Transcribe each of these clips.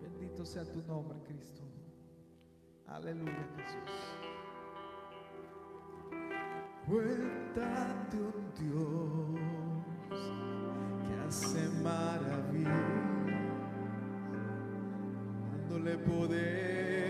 Bendito sea tu nombre, Cristo. Aleluya, Jesús. Cuéntate un Dios que hace maravillas, dándole poder.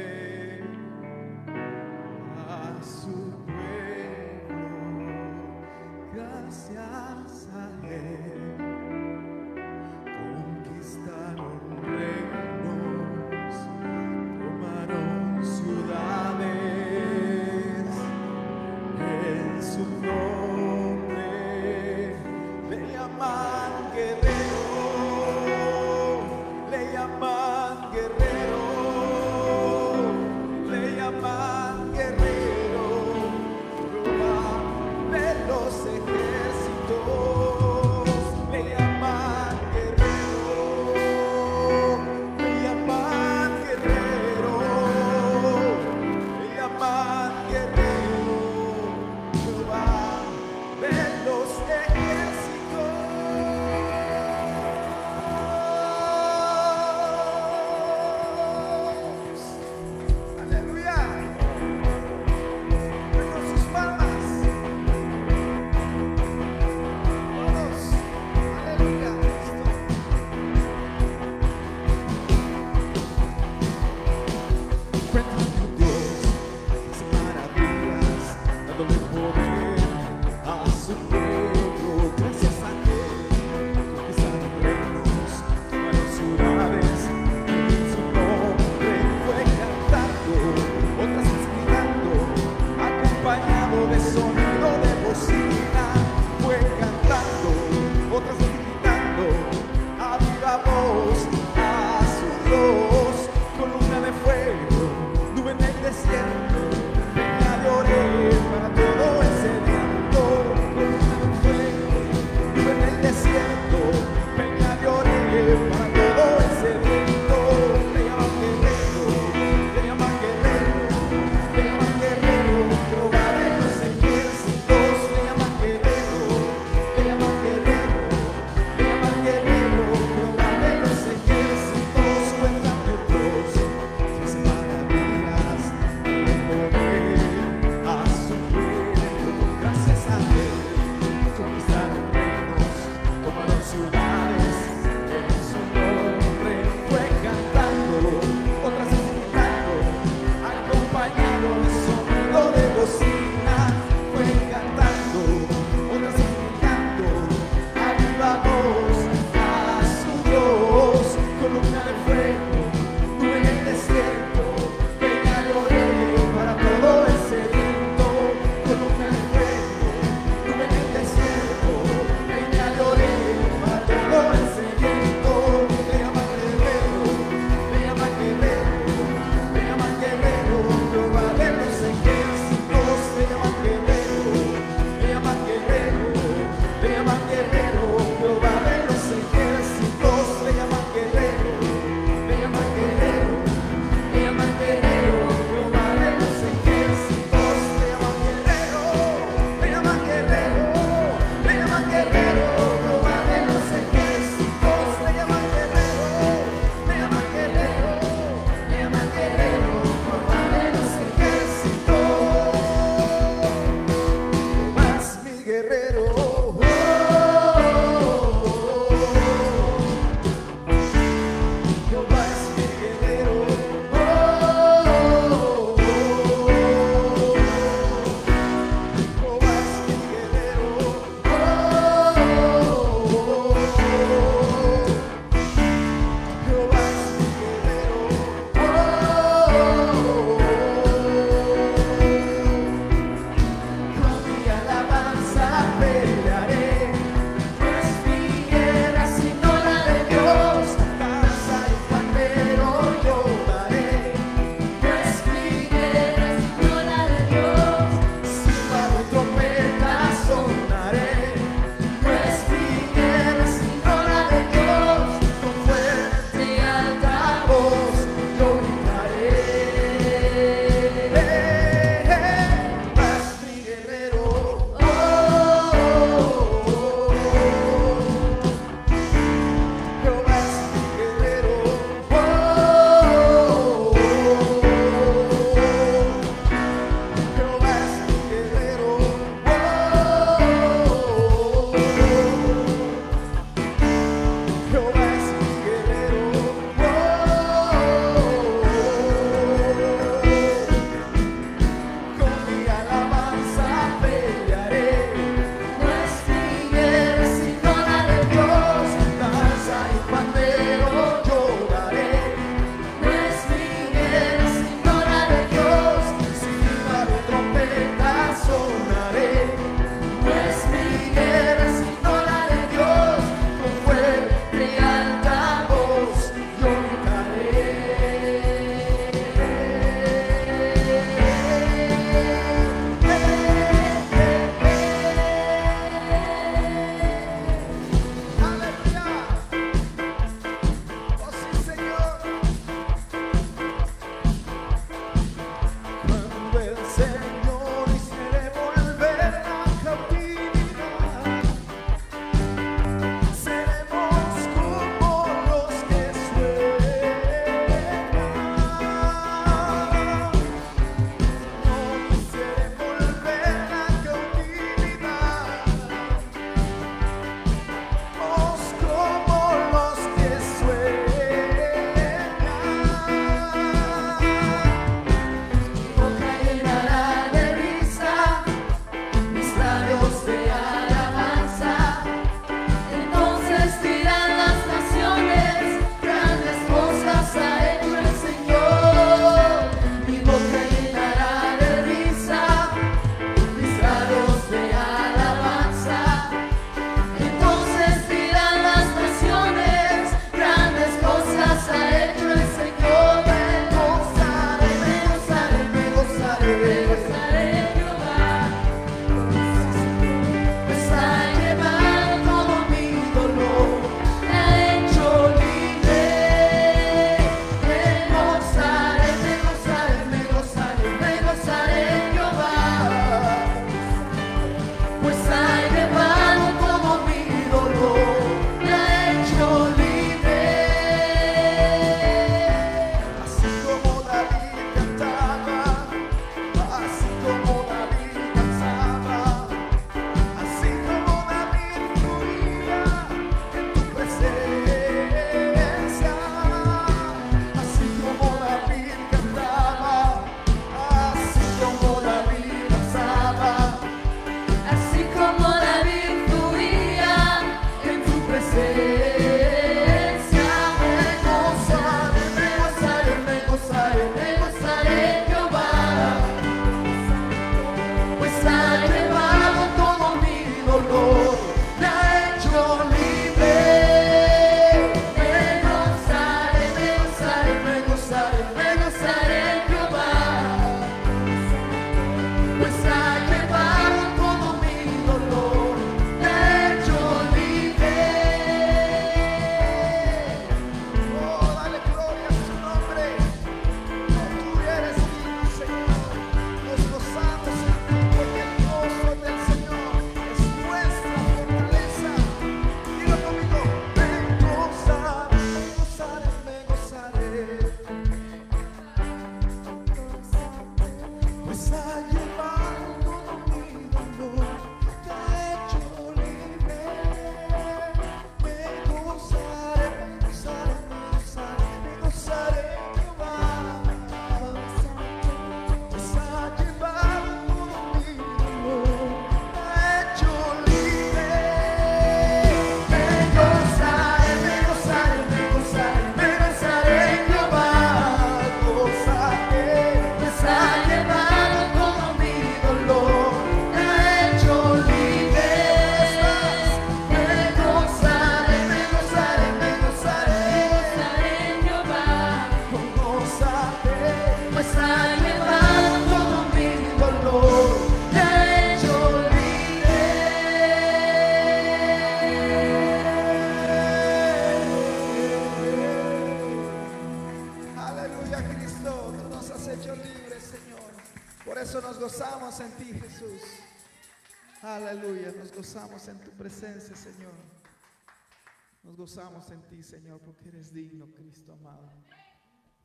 Gozamos en ti, Señor, porque eres digno, Cristo amado.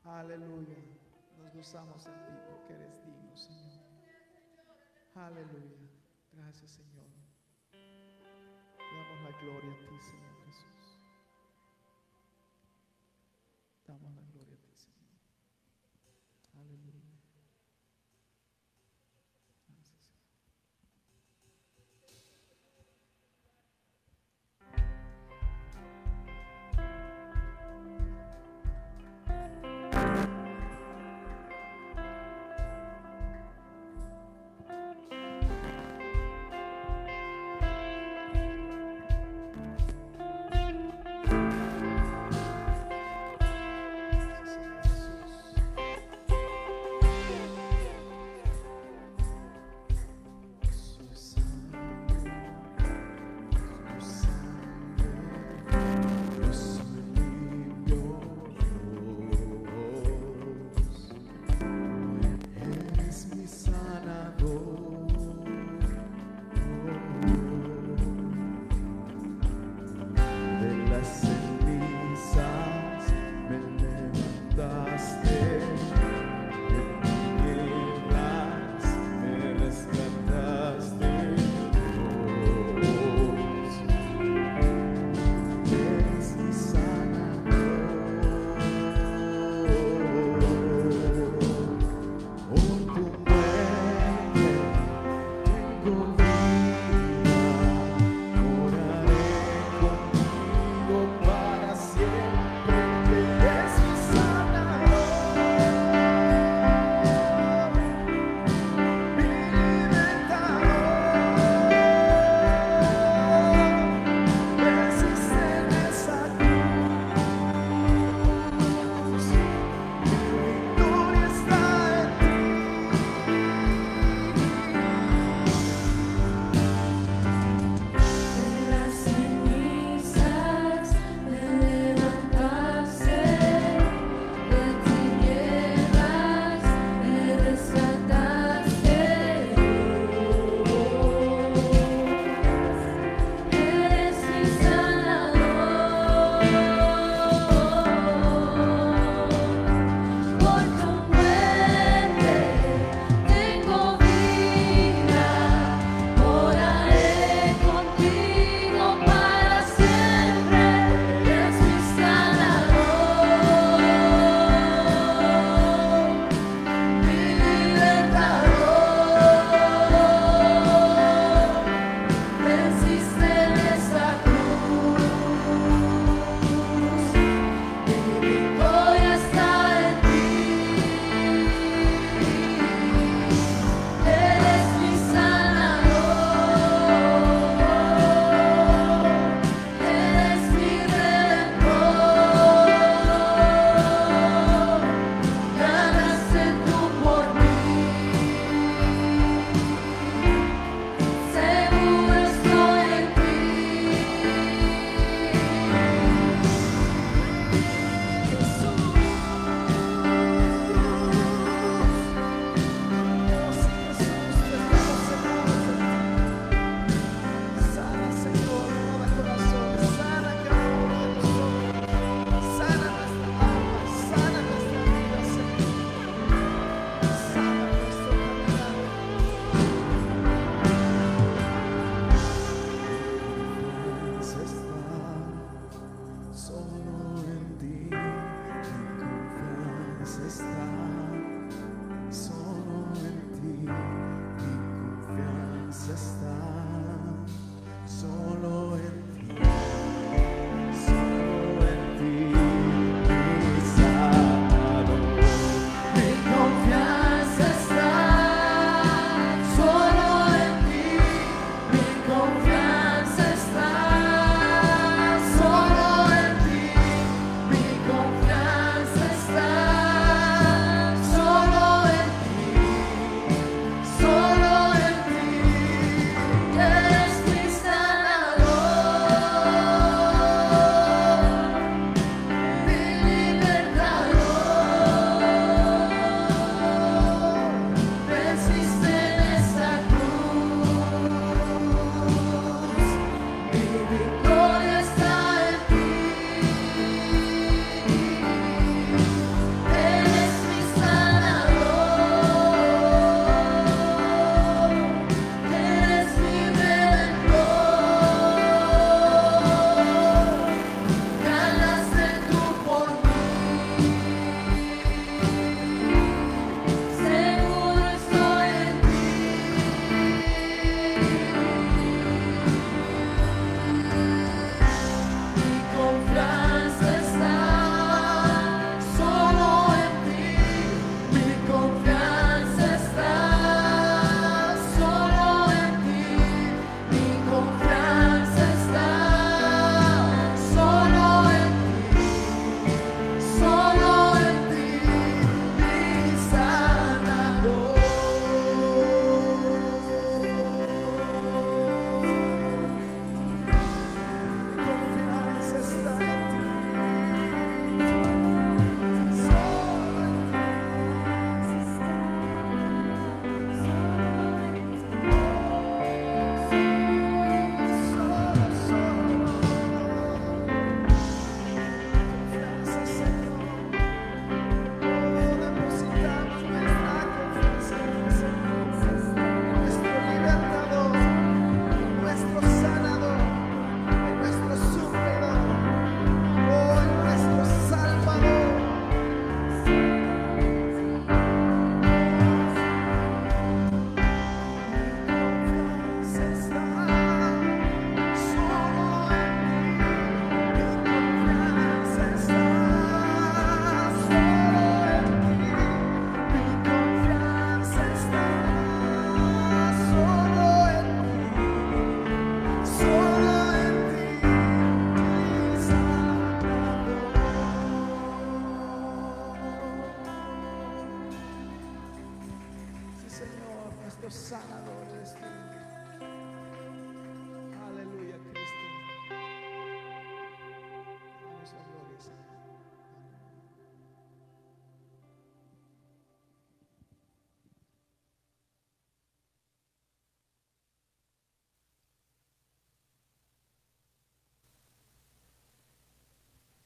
Aleluya. Nos gozamos en ti porque eres digno, Señor. Aleluya. Gracias, Señor. Damos la gloria a ti, Señor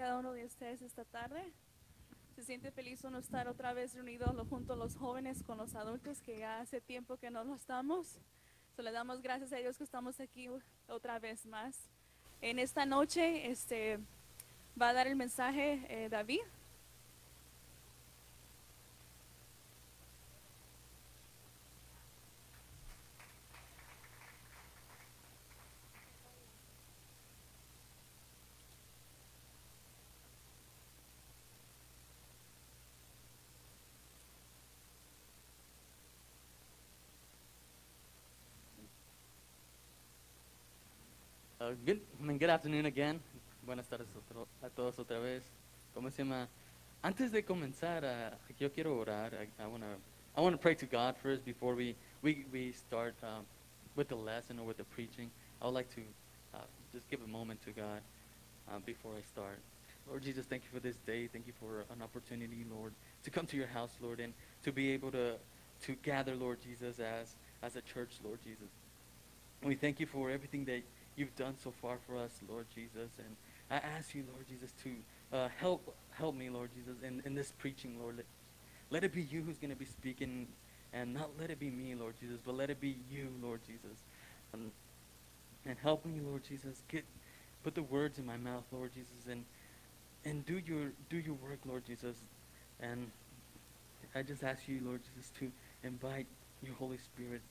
cada uno de ustedes esta tarde. Se siente feliz uno estar otra vez reunidos junto los jóvenes con los adultos que ya hace tiempo que no lo estamos. So, le damos gracias a Dios que estamos aquí otra vez más. En esta noche este, va a dar el mensaje eh, David. Uh, good, mean, good afternoon again. Buenas tardes otro- a todos otra vez. ¿Cómo se llama? Antes de comenzar, uh, yo quiero orar. I, I want to I wanna pray to God first before we, we, we start um, with the lesson or with the preaching. I would like to uh, just give a moment to God uh, before I start. Lord Jesus, thank you for this day. Thank you for an opportunity, Lord, to come to your house, Lord, and to be able to, to gather, Lord Jesus, as, as a church, Lord Jesus. We thank you for everything that you've done so far for us, Lord Jesus. And I ask you, Lord Jesus, to uh, help help me, Lord Jesus, in, in this preaching, Lord. Let, let it be you who's going to be speaking, and not let it be me, Lord Jesus, but let it be you, Lord Jesus. And, and help me, Lord Jesus, get put the words in my mouth, Lord Jesus, and and do your do your work, Lord Jesus. And I just ask you, Lord Jesus, to invite your Holy Spirit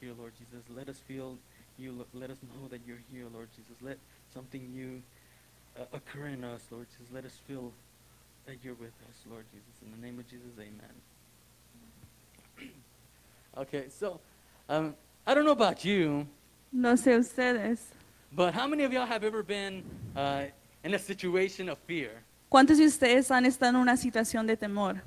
here, Lord Jesus. Let us feel you. Let us know that you're here, Lord Jesus. Let something new uh, occur in us, Lord Jesus. Let us feel that you're with us, Lord Jesus. In the name of Jesus, amen. okay, so um, I don't know about you, No sé ustedes. but how many of y'all have ever been uh, in a situation of fear? ¿Cuántos de ustedes han estado en una situación de temor?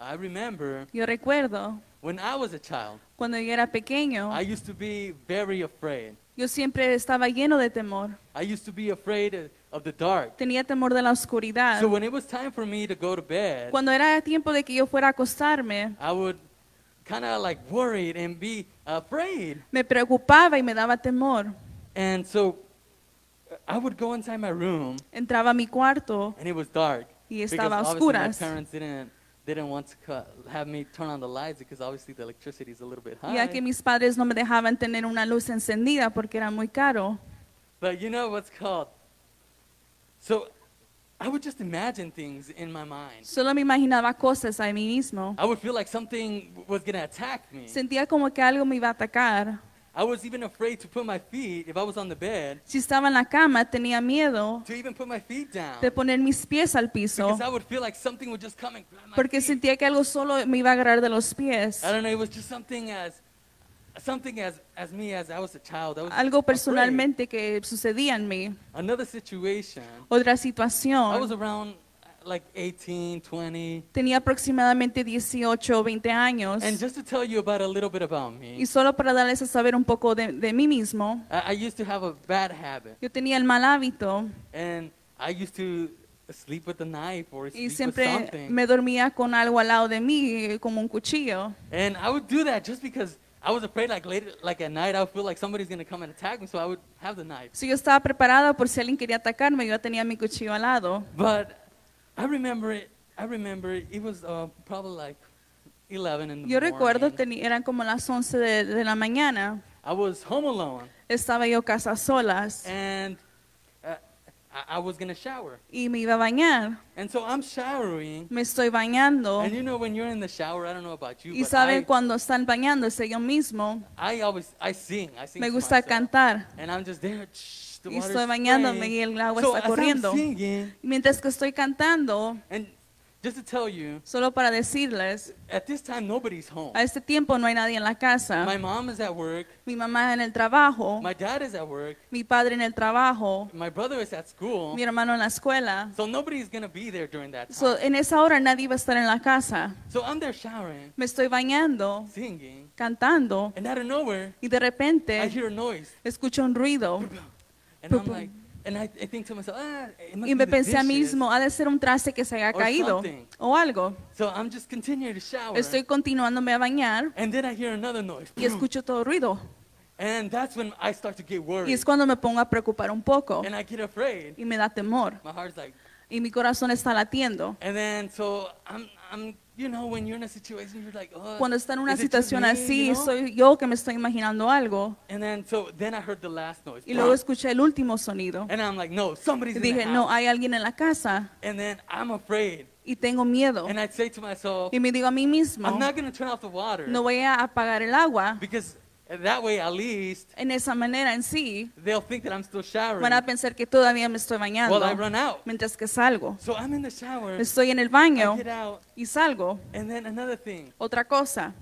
I remember Yo recuerdo when I was a child, cuando yo era pequeño, I used to be very afraid. yo siempre estaba lleno de temor. I used to be afraid of, of the dark. Tenía temor de la oscuridad. So when it was time for me to go to bed, Cuando era tiempo de que yo fuera a acostarme, I would kind of like worried and be afraid. me preocupaba y me daba temor. And so uh, I would go inside my room Entraba a mi cuarto and it was dark. y Because estaba a obviously my oscuras. parents didn't didn't want to cut, have me turn on the lights because obviously the electricity is a little bit high. Ya que mis padres no me dejaban tener una luz encendida porque era muy caro. But you know what's called? So I would just imagine things in my mind. Solo me imaginaba cosas a mí mismo. I would feel like something was going to attack me. Sentía como que algo me iba a atacar. I was even afraid to put my feet, if I was on the bed, Si estaba en la cama, tenía miedo to even put my feet down. de poner mis pies al piso Because I would feel like something would just come and grab my porque feet. sentía que algo solo me iba a agarrar de los pies. I don't know, it was just something as something as as me as I was a child. I was Algo afraid. personalmente que sucedía en mí. Another situation. Otra I was situación. around like 18, 20. Tenía aproximadamente 18 o 20 años. And just to tell you about a little bit about me, Y solo para darles a saber un poco de, de mí mismo, I, I used to have a bad habit. yo tenía el mal hábito And I used to sleep with a knife or y with siempre something. me dormía con algo al lado de mí, como un cuchillo. And I would do that just because I was afraid like later, like at night, I would feel like somebody's going to come and attack me, so I would have the knife. Si yo estaba preparada por si alguien quería atacarme, yo tenía mi cuchillo al lado. But I remember it, I remember it, it was uh, probably like 11 in the Yo recuerdo, morning. teni- eran como las 11 de, de la mañana. I was home alone, Estaba yo casa solas and I, I was to shower. y me iba a bañar. And so I'm showering, Me estoy bañando. and you know when you're in the shower, I don't know about you, Y but saben I, cuando están bañándose yo mismo, I always, I sing, I sing me to gusta myself. cantar. And I'm just there, shh, the Y water's estoy bañándome spraying. y el agua so está as I'm corriendo. singing, mientras que estoy cantando, and just to tell you, Solo para decirles, at this time nobody's home. a este tiempo no hay nadie en la casa. My mom is at work. Mi mamá en el trabajo, My dad is at work. mi padre en el trabajo, My brother is at school. mi hermano en la escuela. So nobody's gonna be there during that So, time. en esa hora nadie va a estar en la casa. So I'm there showering, Me estoy bañando, singing, cantando and out of nowhere, y de I repente hear a noise, escucho un ruido and I'm like, and I, I think to myself, ah, y me pensé a mismo, ha de ser un traste que se haya caído o algo. So I'm just continuing to shower, Estoy continuándome a bañar and then I hear another noise, y escucho todo ruido. and that's when I start to get Y worried, es cuando me pongo a preocupar un poco and I get afraid. y me da temor My heart's like, y mi corazón está latiendo. and then so I'm, I'm, you know, when you're in a situation, you're like, oh, Cuando está en una situación así, soy yo que me estoy imaginando algo. And then so then I heard the last noise, Y luego escuché el último sonido. and I'm like, no, somebody's Y in the dije, no, house. hay alguien en la casa And then I'm afraid, y tengo miedo. and I'd say to myself, Y me digo a mí mismo, I'm not gonna turn off the water no voy a apagar el agua. because that way at least En esa manera en sí, they'll think that I'm still showering van a pensar que todavía me estoy bañando while I run out. mientras que salgo. So I'm in the shower, Estoy en el I baño get out, y salgo. and then another thing, Otra cosa,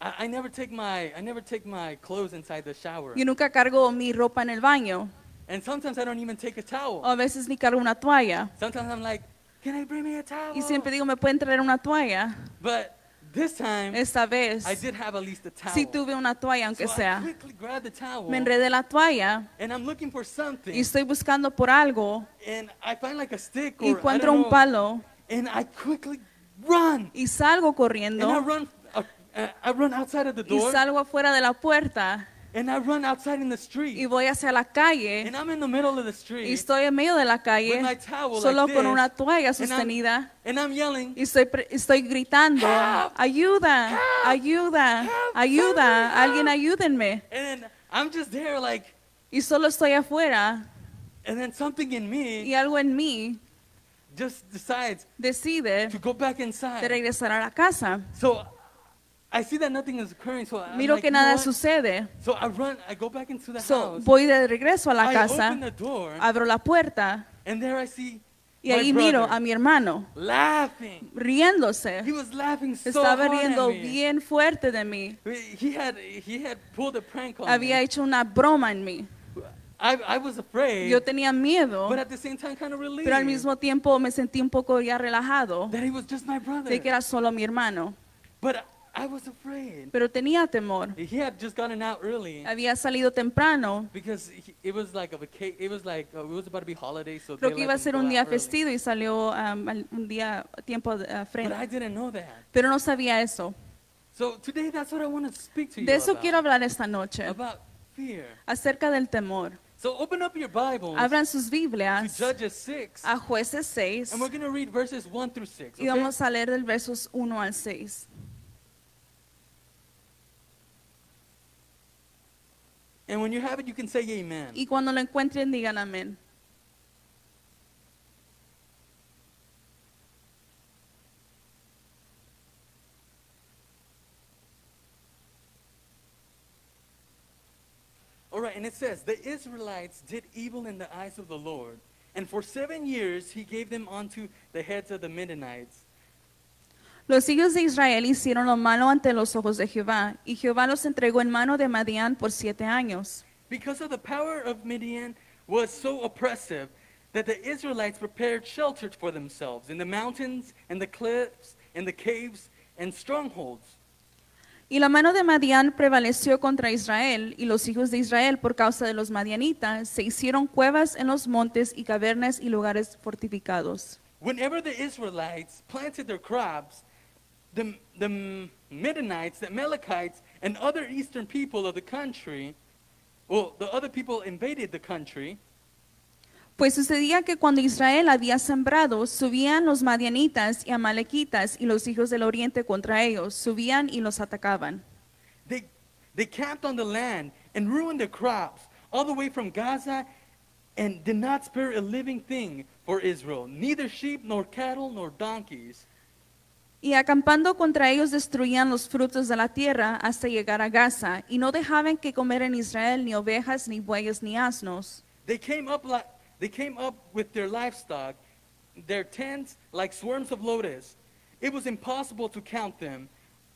I, I never take my I never take my clothes inside the shower, yo nunca cargo mi ropa en el baño. and sometimes I don't even take a towel. O a veces ni cargo una toalla. Sometimes I'm like, can I bring me a towel? Y siempre digo, ¿me pueden traer una toalla? But this time Esta vez I did have at least a towel. sí tuve una toalla, aunque so I sea. quickly grabbed the towel, Me enredé la toalla and I'm looking for something, y estoy buscando por algo. And I find like a stick or y I encuentro don't un know, palo. And I quickly run, y salgo and I corriendo. run, uh, uh, I run outside of the y door, salgo afuera de la puerta and I run outside in the street. y voy hacia la calle and I'm in the middle of the y street, estoy en medio de la calle. with my towel solo like con this, una toalla and I'm- sostenida and I'm yelling, y estoy, estoy gritando, Help! ayuda, Help! ayuda, Help! ayuda, alguien ayúdenme. and I'm just there like, Y solo estoy afuera and then something in me y algo en mí just decides decide to go back inside. de regresar a la casa. So I see that nothing is occurring, so I'm Miro like, que "You know nada what?" sucede. So I run, I go back into the So, house. voy de regreso a la I casa, open the door, abro la puerta and there I see y my ahí miro brother a mi hermano laughing. He riéndose. was laughing so Estaba hard riendo at me. bien fuerte de mí. He had he had pulled a prank on Había me. hecho una broma en mí. I, I was afraid, Yo tenía miedo, but at the same time kind of relieved pero al mismo tiempo me sentí un poco ya relajado that he was just my brother. de que era solo mi hermano. But I was afraid. Pero tenía temor. He had just gotten out early Había salido temprano. because he, it was like a vaca- It was like uh, it was about to be holiday, so Creo they que let iba a ser un día festivo y salió um, un día tiempo uh, But frente. I didn't know that. Pero no sabía eso. So today, that's what I want to speak to you De eso about. quiero hablar esta noche, about fear. acerca del temor. So open up your Bibles Abran sus to Biblias Judges 6, a jueces 6 and we're going to read verses 1 through 6. y vamos a leer del versos 1 al 6. And when you have it, you can say amen. Y cuando lo encuentren, digan amén. All right, and it says, The Israelites did evil in the eyes of the Lord, and for seven years he gave them unto the heads of the Midianites. Los hijos de Israel hicieron lo malo ante los ojos de Jehová, y Jehová los entregó en mano de Madián por siete años. Because of the power of Midian was so oppressive that the Israelites prepared shelters for themselves in the mountains and the cliffs and the caves and strongholds. Y la mano de Madián prevaleció contra Israel, y los hijos de Israel, por causa de los madianitas, se hicieron cuevas en los montes y cavernas y lugares fortificados. Whenever the Israelites planted their crops, the, the Midianites, the Amalekites, and other eastern people of the country, well, the other people invaded the country, Pues sucedía que cuando Israel había sembrado, subían los madianitas y amalequitas y los hijos del oriente contra ellos, subían y los atacaban. they, they camped on the land and ruined the crops all the way from Gaza and did not spare a living thing for Israel, neither sheep nor cattle nor donkeys. Y acampando contra ellos destruían los frutos de la tierra hasta llegar a Gaza, y no dejaban que comer en Israel ni ovejas, ni bueyes, ni asnos. They came up like they came up with their livestock, their tents like swarms of locusts. It was impossible to count them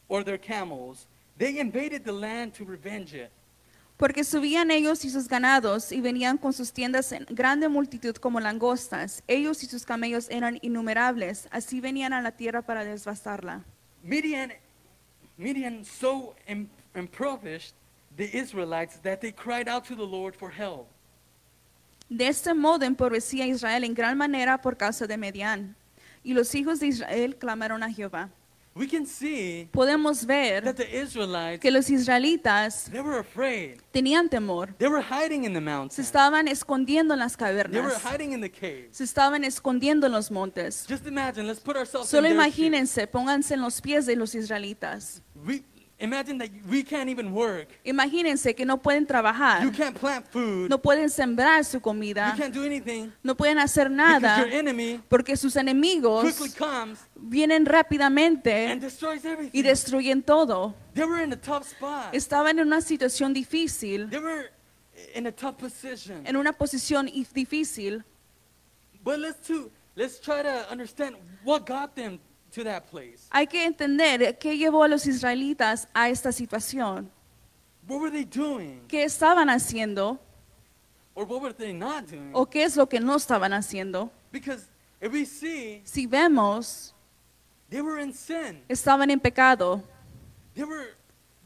or their camels. They invaded the land to revenge it. Porque subían ellos y sus ganados y venían con sus tiendas en grande multitud como langostas. Ellos y sus camellos eran innumerables. Así venían a la tierra para devastarla. Midian, Midian so im- impoverished the Israelites that they cried out to the Lord for help. De este modo empobrecía Israel en gran manera por causa de Medián. Y los hijos de Israel clamaron a Jehová. We can see Podemos ver that the Israelites, que los israelitas they were afraid. tenían temor. They were hiding in the Se mountains. estaban escondiendo en las They were cavernas. hiding in the caves. Se estaban escondiendo en los montes. Just imagine, let's put ourselves Solo in their shoes. imagínense, pónganse en los pies de los israelitas. We, imagine that we can't even work. Imagínense que no pueden trabajar, You can't plant food. no pueden sembrar su You comida, can't do anything no pueden hacer because nada your enemy porque sus enemigos quickly comes vienen rápidamente and destroys y everything. destruyen todo. They were in a tough spot. Estaban en una situación difícil, They were in a tough position. en una posición difícil, But let's to, let's try to understand what got them to that place. hay que entender qué llevó a los israelitas a esta situación. What were they doing? ¿Qué estaban haciendo Or what were they not doing? o qué es lo que no estaban haciendo? Because if we see, Si vemos, they were in sin. estaban en pecado, They were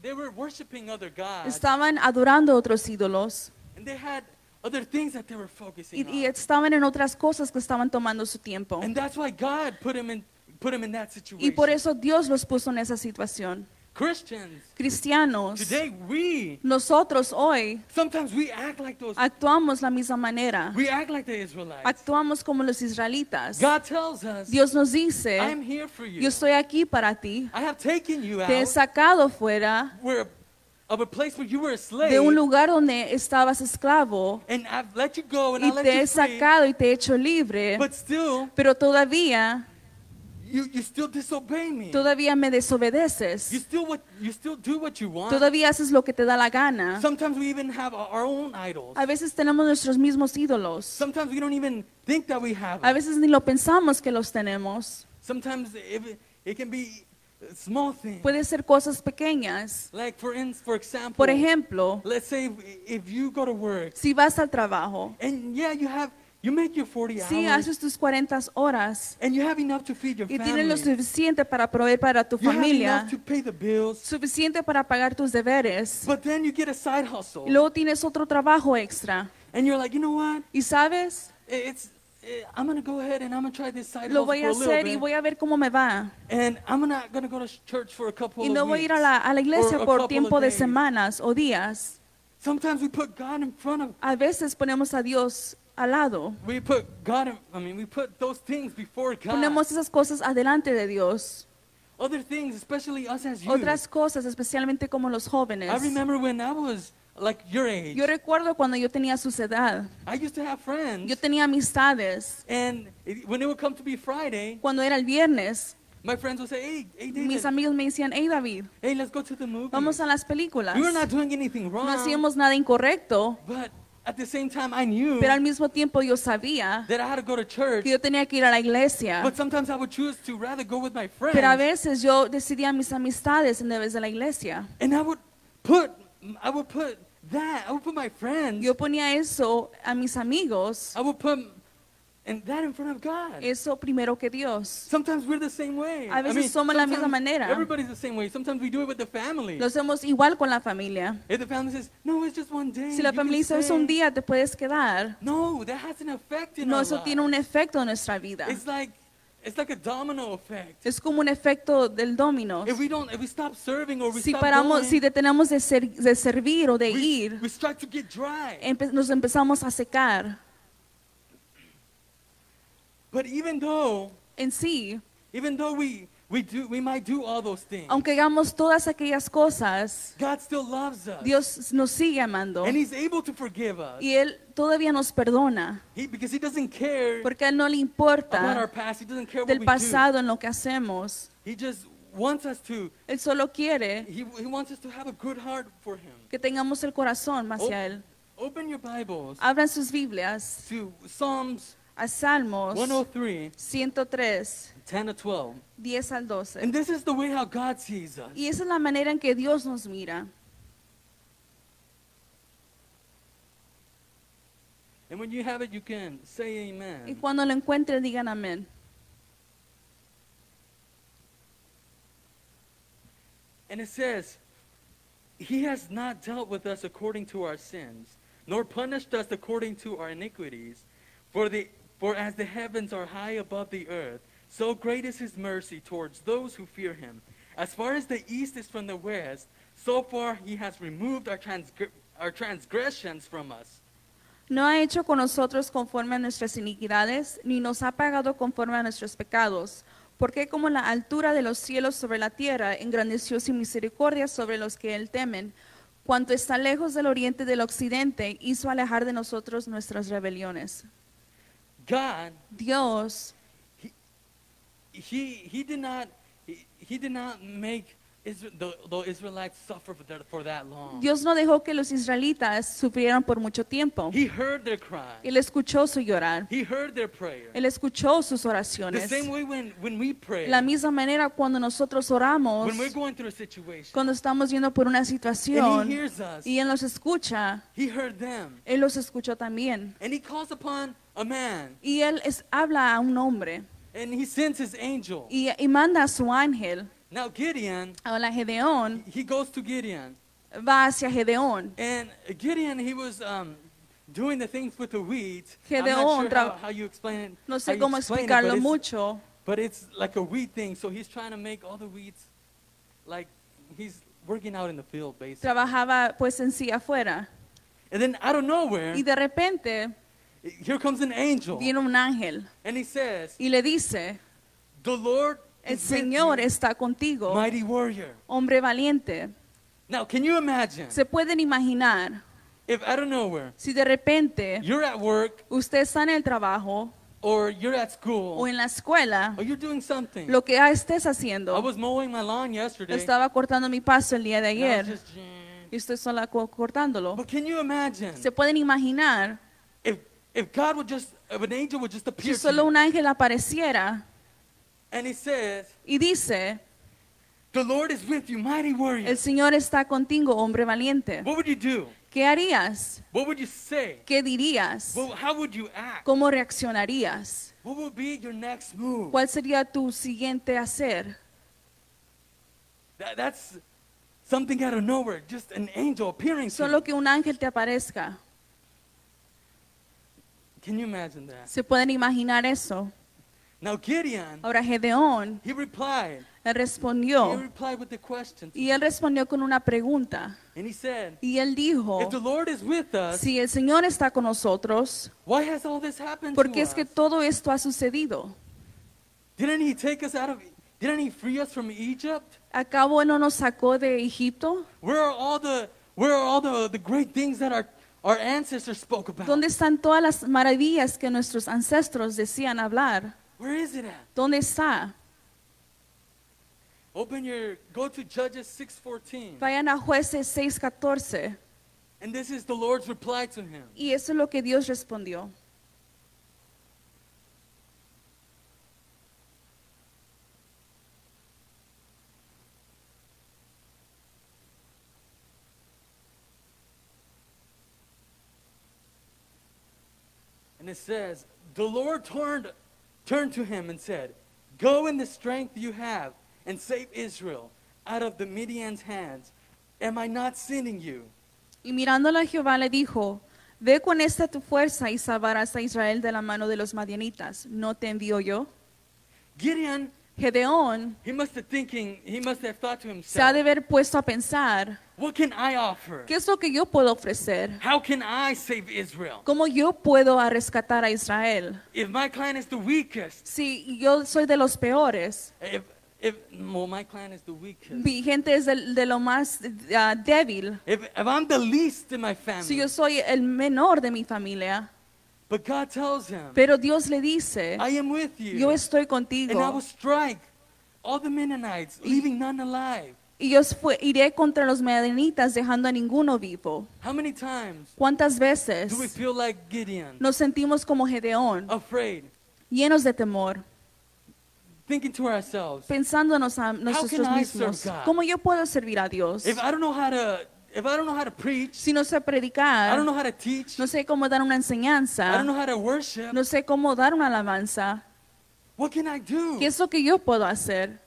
they were worshiping other gods. estaban adorando otros ídolos And they had other things that they were focusing y, y on. estaban en otras cosas que estaban tomando su tiempo. And that's why God put him in put him in that situation. Y por eso Dios los puso en esa situación. Christians, Cristianos, today we nosotros hoy sometimes we act like those actuamos la misma manera. we act like the Israelites. Actuamos como los israelitas. God tells us, Dios nos I dice, am here for you. yo estoy aquí para ti. I have taken you Te he out sacado fuera where, of a place where you were a slave. de un lugar donde estabas esclavo and I've let you go and y I let te he you free. sacado y te he hecho libre, But still, pero todavía, you, you still disobey me. todavía me You desobedeces. still what you still do what you want. Todavía haces lo que te da la gana. Sometimes we even have our own idols. A veces tenemos nuestros mismos ídolos. Sometimes we don't even think that we have A veces ni lo pensamos que los tenemos. Sometimes it, it can be small things. Puede ser cosas pequeñas. Like for in, for example, Por ejemplo, let's say if you go to work si vas al trabajo, and yeah, you have you make your 40 si hours haces tus 40 horas and you have enough to feed your y family. tienes lo suficiente para proveer para tu you have familia, enough to pay the bills. suficiente para pagar tus deberes, But then you get a side hustle. y luego tienes otro trabajo extra. And you're like, you know what? Y sabes, It's eh, I'm gonna go ahead and I'm gonna try this side lo voy for a little hacer y bit. voy a ver cómo me va. And I'm not gonna go to church for a couple Y of no voy a ir a weeks. la, a la iglesia Or a por tiempo de days. semanas o días. Sometimes we put God in front of. A veces ponemos a Dios al lado. We put God. I mean, we put those things before God. Ponemos esas cosas adelante de Dios. Other things, especially us as youth. Otras cosas, especialmente como los jóvenes. I remember when I was like your age. Yo recuerdo cuando yo tenía su edad. I used to have friends. Yo tenía amistades. and when it would come to be Friday, Cuando era el viernes, my friends would say, "Hey, hey, David, mis amigos me decían, hey David, hey, let's go to the movie." vamos a las películas. we were not doing anything wrong. No hacíamos nada incorrecto, But at the same time, I knew pero al mismo tiempo yo sabía that I had to go to church. que yo tenía que ir a la iglesia. But sometimes I would choose to rather go with my friends. Pero a veces yo decidía mis amistades en vez de la iglesia. And I would put, I would put that, I would put my friends, Yo ponía eso a mis amigos, I would put and that in front of God. eso primero que Dios. Sometimes we're the same way. A I veces mean, somos la misma manera. Everybody's the same way. Sometimes we do it with the family. Lo hacemos igual con la familia. If the family says, no, it's just one day. Si la familia dice, es un stay." día, te puedes quedar. No, that has an effect in No, our eso tiene lives. un efecto en nuestra vida. It's like, it's like a domino effect. Es como un efecto del domino. If we don't, if we stop serving or we Si stop paramos, going, si detenemos de, ser- de servir o de we, ir, we start to get dry. empe- nos empezamos a secar. But even though, En sí, even though we, we do, we might do all those things, aunque hagamos todas aquellas cosas, God still loves us. Dios nos sigue amando And He's able to forgive us. y Él todavía nos perdona He, because He doesn't care porque a Él no le about our importa past. He doesn't care what del we do. pasado en lo que hacemos. He just wants us to, Él solo quiere he, he wants us to have a good heart for Him. que tengamos el corazón hacia Él. Open your Bibles Abran sus Biblias to Psalms a Salmos 103, 103, 10 to 12. 10 al 12. And this is the way how God sees us. Y esa es la manera en que Dios nos mira. And when you have it, you can say amen. Y cuando lo encuentren, digan amén. And it says, He has not dealt with us according to our sins, nor punished us according to our iniquities. For, the, for as the heavens are high above the earth, so great is His mercy towards those who fear Him. As far as the east is from the west, so far He has removed our, transgr- our transgressions from us. No ha hecho con nosotros conforme a nuestras iniquidades, ni nos ha pagado conforme a nuestros pecados. Porque como la altura de los cielos sobre la tierra, engrandeció su misericordia sobre los que él temen. Cuanto está lejos del oriente del occidente, hizo alejar de nosotros nuestras rebeliones. God, Dios He, he, did, not, he, he did not make Dios no dejó que los israelitas sufrieran por mucho tiempo. He heard their cry. Él escuchó su llorar. He heard their prayer. Él escuchó sus The oraciones. same way when, when we pray, La misma manera cuando nosotros oramos, when we're going through a situation, cuando estamos yendo por una situación y Él nos escucha, He heard them. Él los escuchó también. And He calls upon a man, Y Él es- habla a un hombre and He sends His angel. y, y manda a su ángel. Now, Gideon, Ahora Gedeón he goes to Gideon. va hacia Gedeón. And Gideon, he was um, doing the things with the wheat. I'm not sure tra- how, how you explain it. No how sé you cómo explain it, explicarlo but it's- mucho, But it's like a wheat thing, so he's trying to make all the wheats, like he's working out in the field, basically. trabajaba pues en sí afuera. And then out of nowhere, Y de repente here comes an angel, viene un ángel and he says, y le dice, "The Lord el Señor está contigo, mighty warrior." hombre valiente. Now, can you imagine Se pueden imaginar if out of nowhere si de repente you're at work usted está en el trabajo or you're at o school en la escuela, or you're doing something? lo que estés I haciendo. was mowing my lawn yesterday. Estaba cortando mi paso el día de I ayer just, y estoy sola co- cortándolo. but can you imagine Se pueden imaginar if if God would just if an angel would just si appear to solo un ángel apareciera and he says, y dice, "The Lord is with you, mighty warrior." el Señor está contigo, hombre valiente. What would you do? ¿Qué harías? What would you say? ¿Qué dirías? Well, how would you act? ¿Cómo reaccionarías? What would be your next move? ¿Cuál sería tu siguiente hacer? That, that's something out of nowhere, just an angel appearing to Solo you. que un ángel te aparezca. Can you imagine that? ¿Se pueden imaginar eso? Now Gideon, Ahora Gedeón he replied. él He respondió replied with the question. y él respondió con una pregunta. And he said, Y él dijo, if the Lord is with us, si el Señor está con nosotros, why has all this happened ¿por qué to es que todo esto ha sucedido? Didn't he take us out of, didn't he free us from Egypt? ¿Acabo Él no nos sacó de Egipto? Where are all the, where are all the, the great things that our, our ancestors spoke about? ¿Dónde están todas las maravillas que nuestros ancestros decían hablar? Where is it at? ¿Dónde está? Open your, go to Judges 6.14. Vayan a jueces 6:14. And this is the Lord's reply to him. Y eso es lo que Dios respondió. And it says, The Lord turned, turned to him and said, Go in the strength you have and save Israel out of the Midian's hands. Am I not sending you? Y mirándolo a Jehová le dijo, Ve con esta tu fuerza y salvarás a Israel de la mano de los madianitas. ¿No te envío yo? Gideon, Gedeón he must have thinking, he must have thought to se ha de himself, haber puesto a pensar, what can I offer? ¿qué es lo que yo puedo ofrecer? How can I save Israel? ¿Cómo yo puedo rescatar a Israel? If my clan is the weakest, Si yo soy de los peores, if, if, well, my clan is the weakest. mi gente es de, de lo más ah, débil. If, if I'm the least in my Si family, yo soy el menor de mi familia, but God tells him, pero Dios le dice, I am with you. yo estoy And I will contigo strike all the Mennonites, leaving none alive. Y yo fue- iré contra los medianitas dejando a ninguno vivo. How many times ¿Cuántas veces do we feel like Gideon, nos sentimos como Gedeón, afraid, llenos de temor, thinking to ourselves, pensándonos a nosotros mismos? ¿cómo yo puedo servir a Dios? if I don't know how to, if I don't know how to preach, Si no sé I predicar, don't know how to teach, no sé cómo dar una I enseñanza, don't know how to worship, no sé cómo dar una alabanza, what can I do? ¿qué es lo que yo puedo hacer?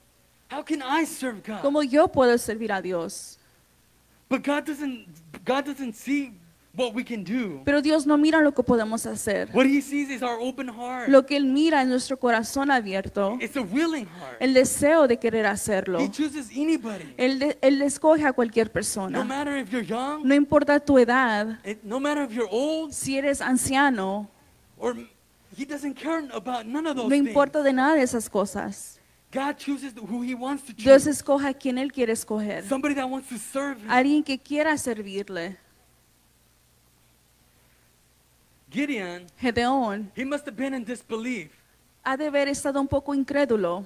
How can I serve God? ¿Cómo yo puedo servir a Dios? But God doesn't, God doesn't see what we can do. Pero Dios no mira lo que podemos hacer. What He sees is our open heart. Lo que Él mira es nuestro corazón abierto, It's a willing heart. el deseo de querer hacerlo. He chooses anybody. Él, de- él escoge a cualquier No persona. matter if you're young, No importa tu edad, it- no matter if you're old, si eres anciano, or He doesn't care about none of those no things. importa de nada de esas cosas. God chooses who He wants to Dios choose. escoge a quien Él quiere escoger. Somebody that wants to serve Him. Alguien que quiera servirle. Gideon, Gedeón he must have been in disbelief. ha de haber estado un poco incrédulo.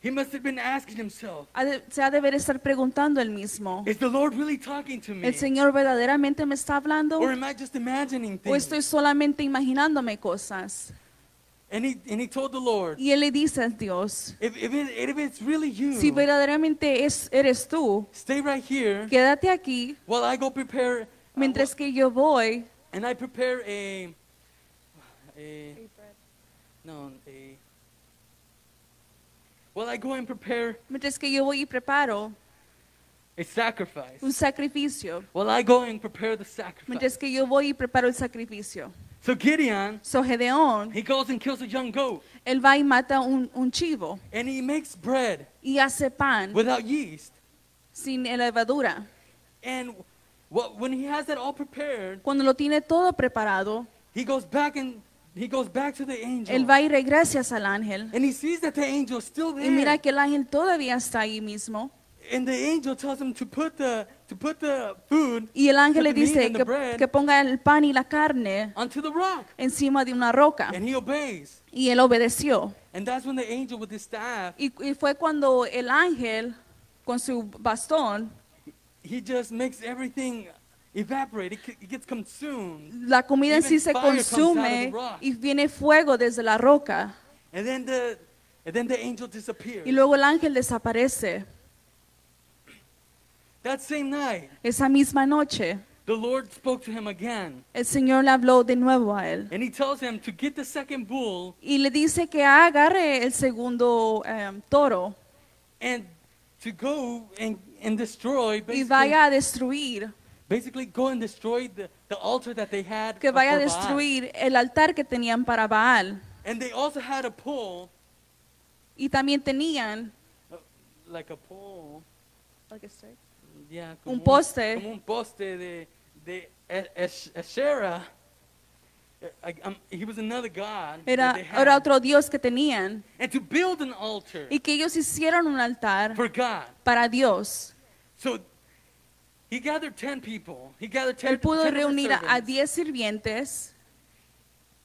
He must have been asking himself, Ha de- se ha de haber estar preguntando él mismo. is the Lord really talking to me? ¿El Señor verdaderamente me está hablando? Or am I just imagining ¿O things? estoy solamente imaginándome cosas? And he, and he told the Lord, Y él le dice a Dios, if, if, it, if it's really you, si verdaderamente es, eres tú, stay right here quédate aquí while I go prepare, uh, mientras que yo voy. And I prepare a, a no, a, while I go and prepare Mientras que yo voy y preparo a sacrifice. un sacrificio. While I go and prepare the sacrifice. Mientras que yo voy y preparo el sacrificio. So Gideon, So Gedeón, he goes and kills a young goat, él va y mata un, un chivo and he makes bread y hace pan without yeast. sin levadura. And when he has that all prepared, Cuando lo tiene todo preparado, he goes back and he goes back to the angel. él va y regresa al ángel. And he sees that the angel's still there. Y mira que el ángel todavía está ahí mismo. And the angel tells him to put the to put the food Y el ángel le dice and the que, ponga el pan y la carne onto the rock. encima de una roca. And he obeys. Y él obedeció. And that's when the angel with his staff, Y, y fue cuando el ángel, con su bastón, he just makes everything evaporate. It, it gets consumed. la comida en sí se consume rock. y viene fuego desde la roca. And then the and then the angel disappears. Y luego el ángel desaparece. that same night, Esa misma noche, the Lord spoke to him again. el Señor le habló de nuevo a él. And he tells him to get the second bull Y le dice que agarre el segundo em, toro and to go and, and destroy y basically, vaya a destruir, basically go and destroy the, the altar that they had que vaya a destruir el altar que tenían para Baal. And they also had a pole, Y también tenían uh, like a pole, yeah, Un poste. como un poste de, de A- Ash- Asherah. Era, era otro dios que tenían. And to build an altar Y que ellos hicieron un altar for God. para Dios. So he gathered 10 people. He gathered 10, Él pudo 10 of his reunir a, a servants. 10 sirvientes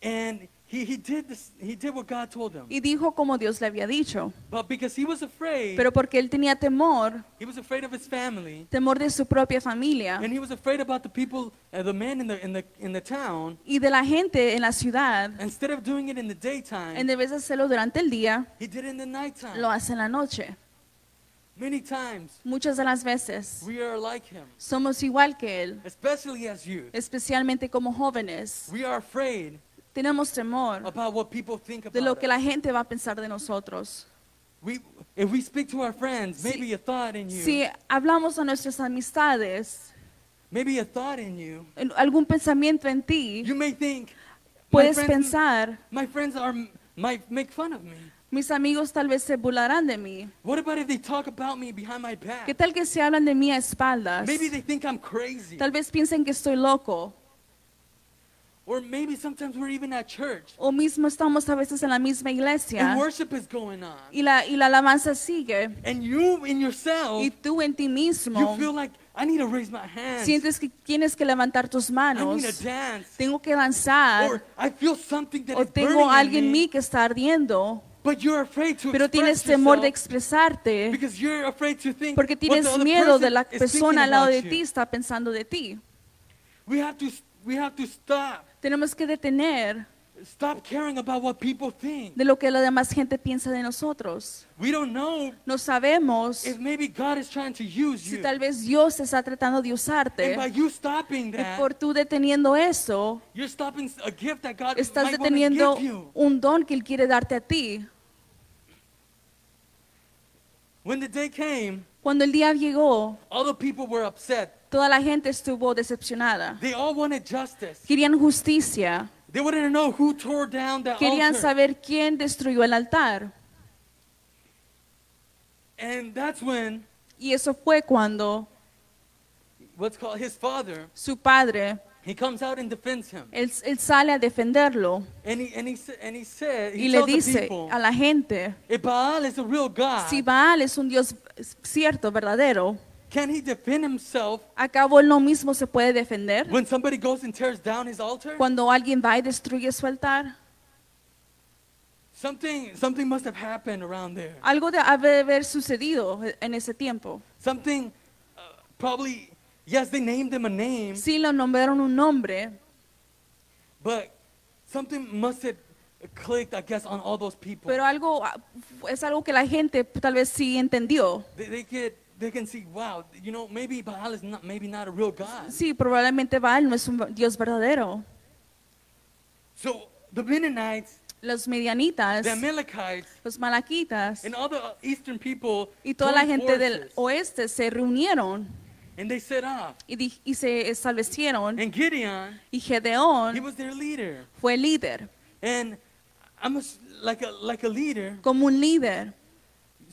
And he, he, did this, he did what God told him. y dijo como Dios le había dicho. But because he was afraid, Pero porque él tenía temor, he was afraid of his family, temor de su propia familia and he was afraid about the people, uh, the men in the, in, the, in the town. y de la gente en la ciudad, Instead of doing it in the daytime, en vez de hacerlo durante el día, he did it in the nighttime. lo hace en la noche. Many times, Muchas de las veces we are like him, somos igual que él, especially as youth. especialmente como jóvenes. We are afraid Tenemos temor about what people think de lo about que la us. gente va a pensar de nosotros. We, if we speak to our friends, Si- maybe a thought in you, Si hablamos a nuestras amistades, maybe a thought in you, algún pensamiento en ti, you may think, my puedes friends, pensar, my friends are, might make fun of me. mis amigos tal vez se burlarán de mí. What about if they talk about me behind my back? ¿Qué tal que se hablan de mí a espaldas? Maybe they think I'm crazy. Tal vez piensen que estoy loco. Or maybe sometimes we're even at church O mismo estamos a veces en la misma iglesia and worship is going on. y la, y la alabanza sigue. And you in yourself, Y tú en ti you mismo feel like I need to raise my hands. sientes que tienes que levantar tus I manos. need to dance. Tengo que danzar. Or I feel something that O is tengo in en mí que está ardiendo. But you're afraid to pero tienes express temor de expresarte because you're afraid to think porque what the tienes miedo de la persona al lado de ti you. está pensando de ti. We have to we have to stop Tenemos que detener stop caring about what people think. de lo que la demás gente piensa de nosotros. We don't know No sabemos if maybe God is trying to use si you. tal vez Dios está tratando de usarte. And by you stopping Y that, por tú deteniendo eso, you're stopping a gift that God estás might deteniendo give you. un don que Él quiere darte a ti. When the day came, Cuando el día llegó, all the people were upset. toda la gente estuvo decepcionada. They all wanted justice. Querían justicia. They wanted to know who tore down the Querían altar. saber quién destruyó el altar. And that's when Y eso fue cuando what's called his father, su padre, he comes out and defends him. él, él sale a defenderlo And he and he sa- and he said he y le dice people, a la gente, if Baal is a real God, si Baal es un Dios cierto, verdadero, can he defend himself ¿acaso él no mismo se puede defender? when somebody goes and tears down his altar? Cuando alguien va y destruye su altar. Something something must have happened around there. Algo de haber haber sucedido en ese tiempo. Something uh, probably yes, they named him a name, Sí, lo nombraron un nombre, but something must have clicked, I guess, on all those people. pero algo ah, es algo que la gente tal vez sí entendió. they, they get they can see, wow, you know, maybe Baal is not maybe not a real God. Sí, probablemente Baal no es un Dios verdadero. So the Mennonites, Los medianitas, the Amalekites, los malaquitas and all the eastern people y toda la joined gente del forces, oeste se reunieron and they set off. y, di- y se establecieron. And Gideon, Y he Gedeón was their leader. fue líder, And I'm a like a like a leader. como un líder.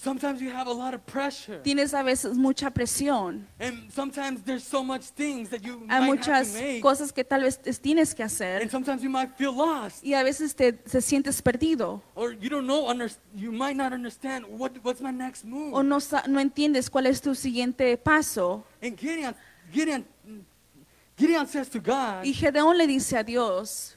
Sometimes you have a lot of pressure, Tienes a veces mucha presión. and sometimes there's so much things that you Hay might have muchas to make, cosas que tal vez tienes que hacer and sometimes you might feel lost, y a veces te, te sientes perdido or you don't know. Under, you might not understand what what's my next move. o no, sa- no entiendes cuál es tu siguiente paso. And Gideon, Gideon, Gideon says to God, Y Gedeón le dice a Dios,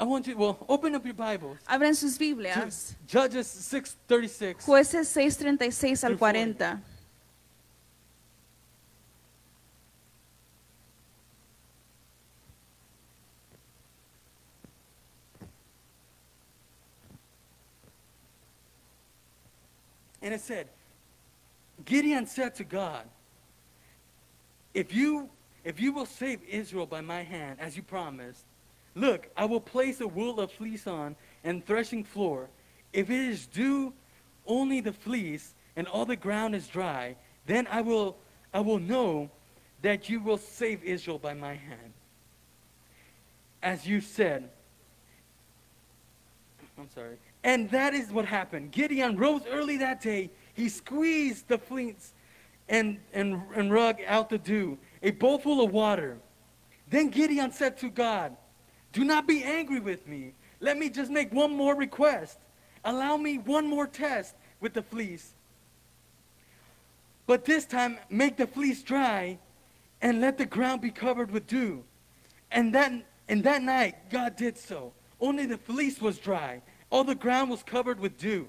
I want you, well, open up your Bibles. abren sus Biblias, Judges 6:36. jueces 6:36 al Through 40. And it said, Gideon said to God, if you, if you will save Israel by my hand, as you promised, look, I will place a wool of fleece on and threshing floor. If it is dew, only the fleece and all the ground is dry, then I will, I will know that you will save Israel by my hand. As you said, I'm sorry. And that is what happened. Gideon rose early that day. He squeezed the fleece and, and, and rug out the dew, a bowl full of water. Then Gideon said to God, Do not be angry with me. Let me just make one more request. Allow me one more test with the fleece. But this time, make the fleece dry and let the ground be covered with dew. And that, and that night, God did so. Only the fleece was dry. All the ground was covered with dew.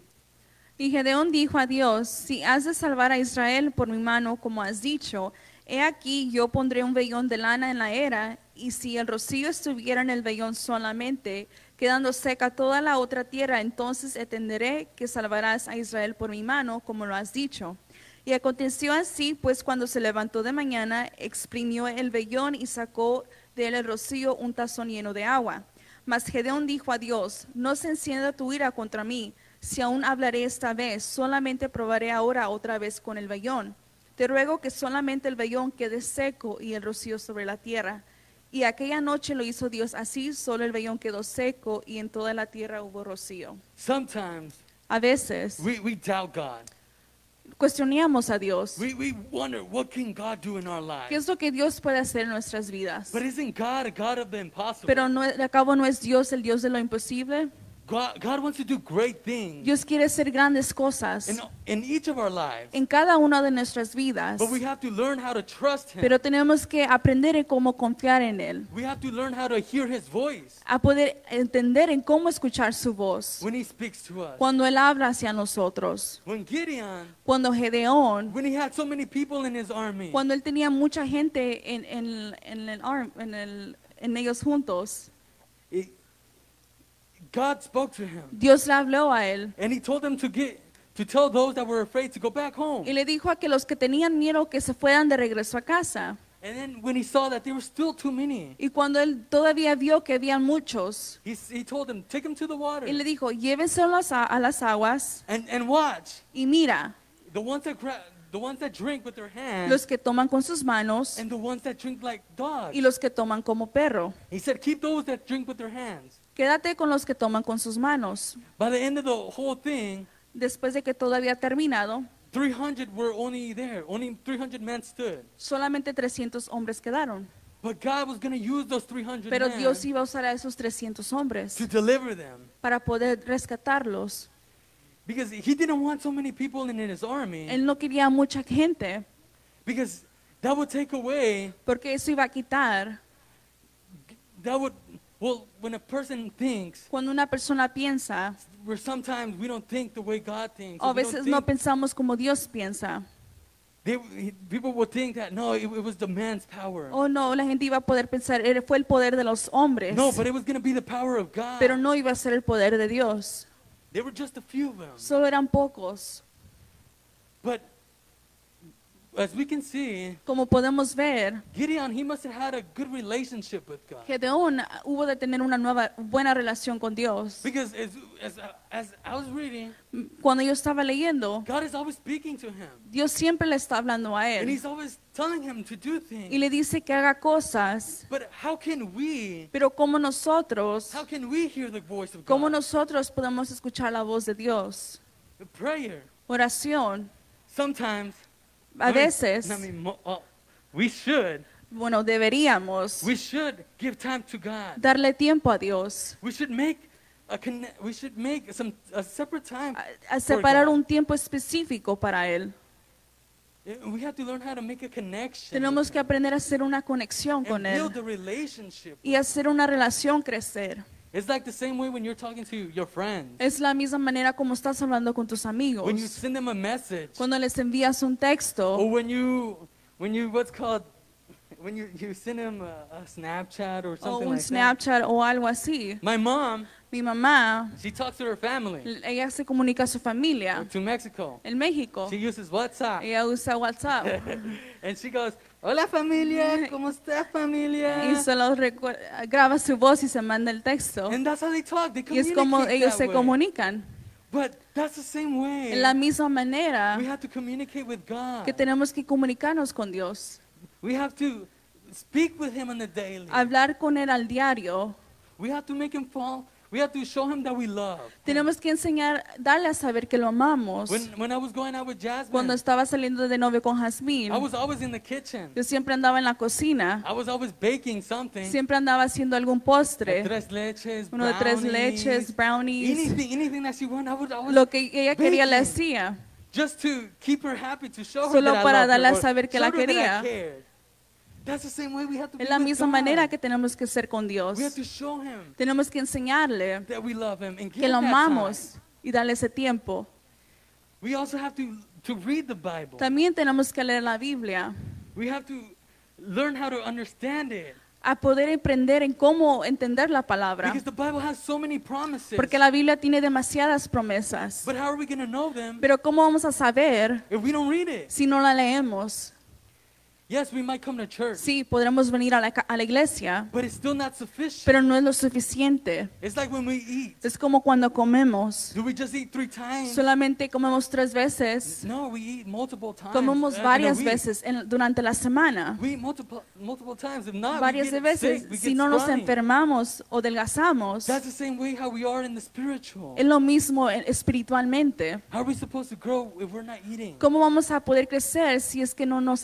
Y Gedeón dijo a Dios, si has de salvar a Israel por mi mano, como has dicho, he aquí yo pondré un vellón de lana en la era, y si el rocío estuviera en el vellón solamente, quedando seca toda la otra tierra, entonces entenderé que salvarás a Israel por mi mano, como lo has dicho. Y aconteció así, pues cuando se levantó de mañana, exprimió el vellón y sacó de él el rocío un tazón lleno de agua. Mas Gedeón dijo a Dios, no se encienda tu ira contra mí, si aún hablaré esta vez, solamente probaré ahora otra vez con el vellón. Te ruego que solamente el vellón quede seco y el rocío sobre la tierra. Y aquella noche lo hizo Dios así, solo el vellón quedó seco y en toda la tierra hubo rocío. Sometimes A veces we, we doubt God. cuestionamos a Dios. We, we wonder, what can God do in our ¿Qué lives? es lo que Dios puede hacer en nuestras vidas? But isn't God a God of the impossible? Pero no, de cabo no es Dios el Dios de lo imposible. God, God wants to do great things Dios quiere hacer grandes cosas in, in each of our lives. en cada una de nuestras vidas, But we have to learn how to trust Him. pero tenemos que aprender en cómo confiar en Él, we have to learn how to hear His voice a poder entender en cómo escuchar su voz when He speaks to us. cuando Él habla hacia nosotros, When Gideon, cuando Gedeón, when he had so many people in his army, cuando Él tenía mucha gente en, en, en el arm- en el- en ellos juntos, God spoke to him. Dios le habló a Él And he told them to get to tell those that were afraid to go back home. y le dijo a que los que tenían miedo que se fueran de regreso a casa. And then when he saw that there were still too many, Y cuando él todavía vio que habían muchos, he, he told them, take them to the water y le dijo, llévenselos a, a las aguas and, and watch. y mira, The ones that gra- the ones that drink with their hands los que toman con sus manos and the ones that drink like dogs. y los que toman como perro. He said, keep those that drink with their hands. Quédate con los que toman con sus manos. By the end of the whole thing, Después de que todo había terminado, 300 were only there. Only 300 men stood. solamente 300 hombres quedaron. But God was going to use those 300 Pero men Dios iba a usar a esos 300 hombres to deliver them. para poder rescatarlos. Because he didn't want so many people in his army. Él no quería mucha gente because that would take away, porque eso iba a quitar. that would, well, when a person thinks, Cuando una persona piensa, where sometimes we don't think the way God thinks. a or we don't veces no think- pensamos como Dios piensa. they, people would think that, no, it, it was the man's power. Oh no, la gente iba a poder pensar, "Era- fue el poder de los hombres, No, but it was going to be the power of God. pero no iba a ser el poder de Dios. There were just a few of them. Solo eran pocos. But as we can see, Como podemos ver, Gideon, he must have had a good relationship with God. Gedeón hubo de tener una nueva buena relación con Dios. Because as, as, as I was reading, Cuando yo estaba leyendo, God is always speaking to him. Dios siempre le está hablando a And él he's always telling him to do y things. le dice que haga cosas. But how can we, Pero como nosotros, how can we hear the voice of God? nosotros podemos escuchar la voz de Dios? Prayer. Oración. Sometimes, A veces, uh, we should, bueno, deberíamos we should give time to God. darle tiempo a Dios. We should make a we should make some a separate time. a- separar un tiempo específico para Él. Uh, We have to learn how to make a connection. Tenemos que aprender a hacer una conexión con Él build a relationship. y hacer una relación crecer. It's like the same way when you're talking to your friends. Es la misma manera como estás hablando con tus amigos. When you send them a message, Cuando les envías un texto. or when you when you what's called when you you send them a, a Snapchat or o something un like that. Snapchat o algo así. My mom, Mi mamá, she talks to her family ella se comunica a su familia to Mexico. en México. She uses WhatsApp. Ella usa WhatsApp and she goes, Hola familia, ¿cómo está familia? y solo graba su voz y se manda el texto. And that's how they talk. They Y es como ellos se way. comunican. But that's the same way. En la misma manera we have to communicate with God. que tenemos que comunicarnos con Dios. we have to speak with Him on the daily. Hablar con Él al diario. we have to make Him fall. We have to show Him that we love. Tenemos que enseñar, darle a saber que lo amamos. When, when I was going out with Jasmine, Cuando estaba saliendo de novio con Jazmín, I was always in the kitchen. yo siempre andaba en la cocina. I was always baking something. Siempre andaba haciendo algún postre. Tres leches, Uno de tres leches, brownies. Anything, anything that she wanted, I would always Lo que ella quería le hacía. just to keep her happy, to show her Solo that I para her, darle a saber que la her I quería. Cared. That's the same way we have to be Es la misma manera que tenemos que ser con Dios. We have to show Him Tenemos que enseñarle that we love Him and give que lo amamos y darle ese tiempo. We also have to, to read the Bible. También tenemos que leer la Biblia. We have to learn how to understand it. A poder aprender en cómo entender la palabra. Because the Bible has so many promises. Porque la Biblia tiene demasiadas promesas. But how are we going to know them Pero ¿cómo vamos a saber if we don't read it? si no la leemos? Yes, we might come to church, Sí, podremos venir a la, ca- a la iglesia, but it's still not sufficient. pero no es lo suficiente. It's like when we eat. Es como cuando comemos. Do we just eat three times? Solamente comemos tres veces. No, we eat multiple times. Comemos in a varias week. veces en- durante la semana. We eat multiple, multiple times. If not, Varias we de get sick, veces. we Si get no nos scrawny. enfermamos o delgazamos, That's the same way how we are in the spiritual. es lo mismo en- espiritualmente. How are we supposed to grow if we're not eating? ¿Cómo vamos a poder crecer si es que no nos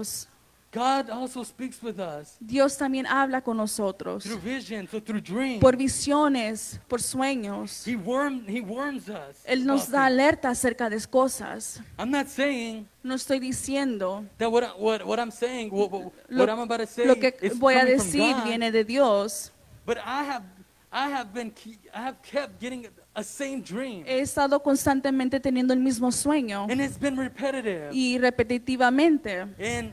alimentamos? God also speaks with us Dios también habla con nosotros through visions or through dreams. por visiones, por sueños. He, warm, he warns us. Él nos da alerta acerca de cosas. I'm not saying No estoy diciendo that what, I- what, what I'm saying, what, what, lo, what I'm about to say lo que is voy a decir God, viene de Dios. but I have, I have been, I have kept getting a same dream, He estado constantemente teniendo el mismo sueño and it's been repetitive. y repetitivamente. And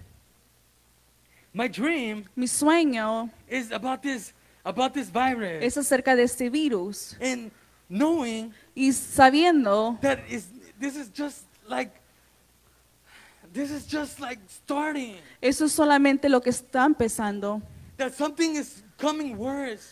my dream Mi sueño is about this, about this virus, es acerca de este virus and knowing y sabiendo that is, this is just like, this is just like starting. eso es solamente lo que está empezando, That something is coming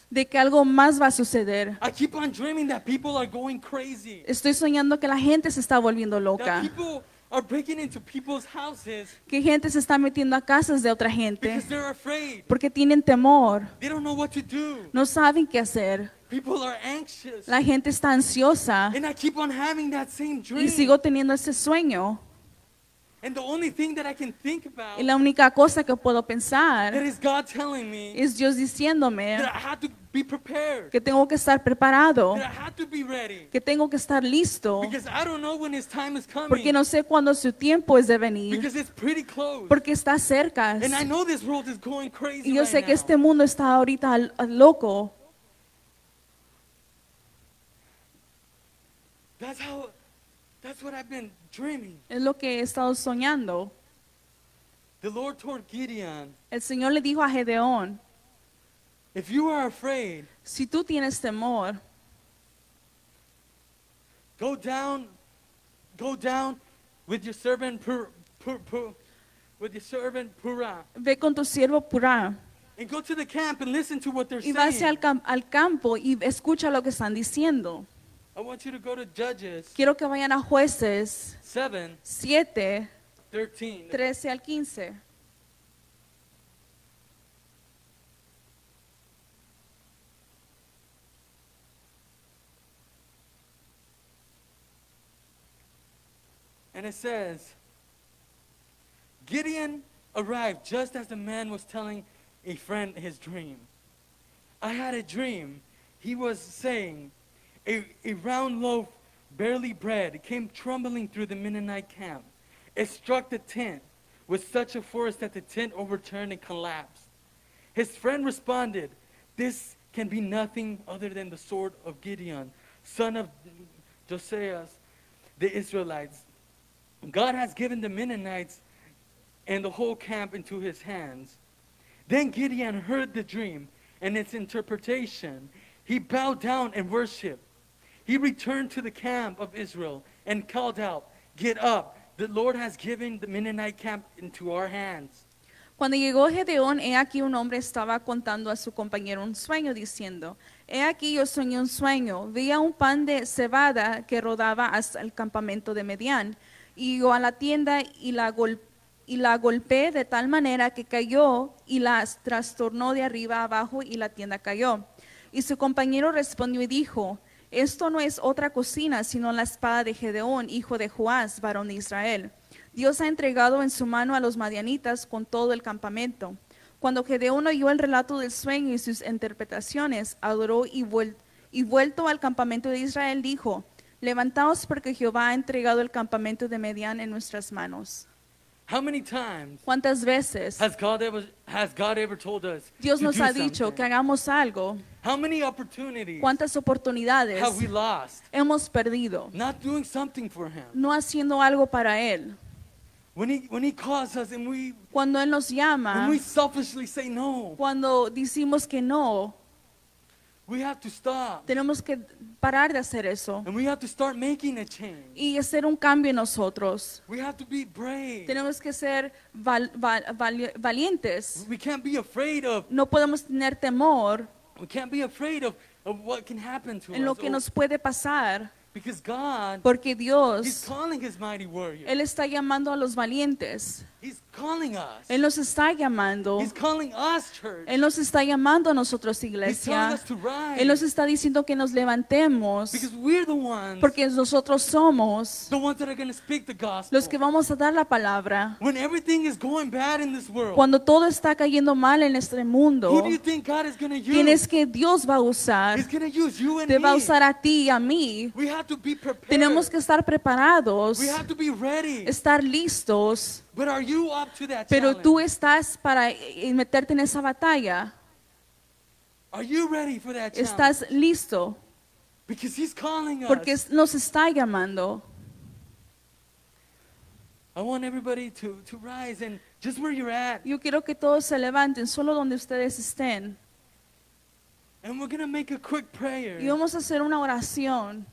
de que algo más va a suceder. I keep on dreaming that people are going crazy. Estoy soñando que la gente se está volviendo That loca, people are breaking into people's houses que gente se está metiendo a casas de otra gente because they're afraid. porque tienen temor, They don't know what to do. no saben qué hacer. People are anxious. La gente está ansiosa And I keep on having that same y dream. sigo teniendo ese sueño. And the only thing that I can think about Y la única cosa que puedo that pensar is God telling me es Dios diciéndome that I have to be prepared. que tengo que estar preparado, That I have to be ready. que tengo que estar listo, Because I don't know when His time is porque coming. no sé cuándo su tiempo es de venir, Because it's pretty close. porque está cerca. And I know this world is going crazy Y yo right sé que now. este mundo está ahorita al- al loco. That's how, that's what I've been dreaming. Es lo que he estado soñando. The Lord told Gideon, El Señor le dijo a Gedeón, if you are afraid, si tú tienes temor, go down, go down with your servant Pur, Pur, Pur, with your servant Purah, ve con tu siervo Purá and go to the camp and listen to what they're y vase al, saying. cam- al campo y escucha lo que están diciendo. I want you to go to Judges Quiero que vayan a jueces 7, 7, 13. 13 al 15. And it says, Gideon arrived just as the man was telling a friend his dream. I had a dream. He was saying, a, a round loaf, barely bread, came trembling through the Mennonite camp. It struck the tent with such a force that the tent overturned and collapsed. His friend responded, This can be nothing other than the sword of Gideon, son of Josias, the Israelites. God has given the Mennonites and the whole camp into his hands. Then Gideon heard the dream and its interpretation. He bowed down and worshiped. He returned to the camp of Israel and called out, Get up, the Lord has given the Mennonite camp into our hands. Cuando llegó Gedeón, he aquí un hombre estaba contando a su compañero un sueño, diciendo, He aquí yo soñé un sueño, veía un pan de cebada que rodaba hasta el campamento de Medián, y yo a la tienda y la, gol- y la golpeé de tal manera que cayó y la trastornó de arriba abajo y la tienda cayó. Y su compañero respondió y dijo, Esto no es otra cocina, sino la espada de Gedeón, hijo de Joás, varón de Israel. Dios ha entregado en su mano a los madianitas con todo el campamento. Cuando Gedeón oyó el relato del sueño y sus interpretaciones, adoró y, vuel- y vuelto al campamento de Israel, dijo, Levantaos porque Jehová ha entregado el campamento de Medián en nuestras manos. How many times ¿Cuántas veces has God ever, has God ever told us Dios nos ha dicho something? que hagamos algo? How many opportunities ¿Cuántas oportunidades have we lost hemos perdido? not doing something for Him? No haciendo algo para Él. When He, when he calls us and we, Cuando Él nos when llama, we selfishly say no, cuando decimos que no, we have to stop. tenemos que parar de hacer eso And we have to start making a change. y hacer un cambio en nosotros. We have to be brave. Tenemos que ser val- val- vali- valientes. We can't be afraid of No podemos tener temor we can't be afraid of, of what can happen to en lo us. que or- nos puede pasar, because God porque He's Dios, calling his mighty warrior. Él está llamando a los valientes. He's calling us. Él nos está llamando. He's calling us, church. Él nos está llamando a nosotros, iglesia. us to rise. Él nos está diciendo que nos levantemos because we're the ones, porque nosotros somos the ones that are going to speak the gospel. los que vamos a dar la palabra. when everything is going bad in this world, Cuando todo está cayendo mal en este who mundo, do you think God is going to use? ¿quién es que Dios va a usar? He's going to use you and Te va a usar a ti y a mí. We have to be prepared. Tenemos que estar preparados, we have to be ready. estar listos, But are you up to that pero challenge? tú estás para eh, meterte en esa batalla. Are you ready for that challenge? Estás listo Because he's calling us. porque nos está llamando. I want everybody to, to rise and just where you're at. Yo quiero que todos se levanten, solo donde ustedes estén. And we're going to make a quick prayer. Y vamos a hacer una oración.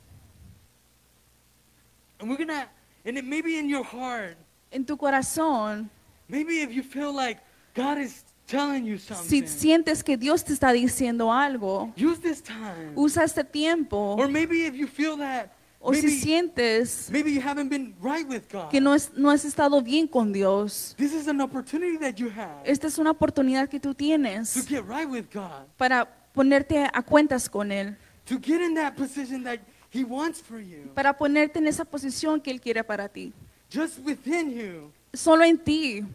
And we're going to, and it may be in your heart. En tu corazón, Maybe if you feel like God is telling you something. si sientes que Dios te está diciendo algo, use this time. usa este tiempo. Or maybe if you feel that O si maybe, sientes maybe you haven't been right with God. que no, es, no has estado bien con Dios, This is an opportunity that you have esta es una oportunidad que tú to tienes get right with God. para ponerte a cuentas con Él, To get in that position that He wants for you. para ponerte en esa posición que Él quiere para ti. Just within you. Solo en ti.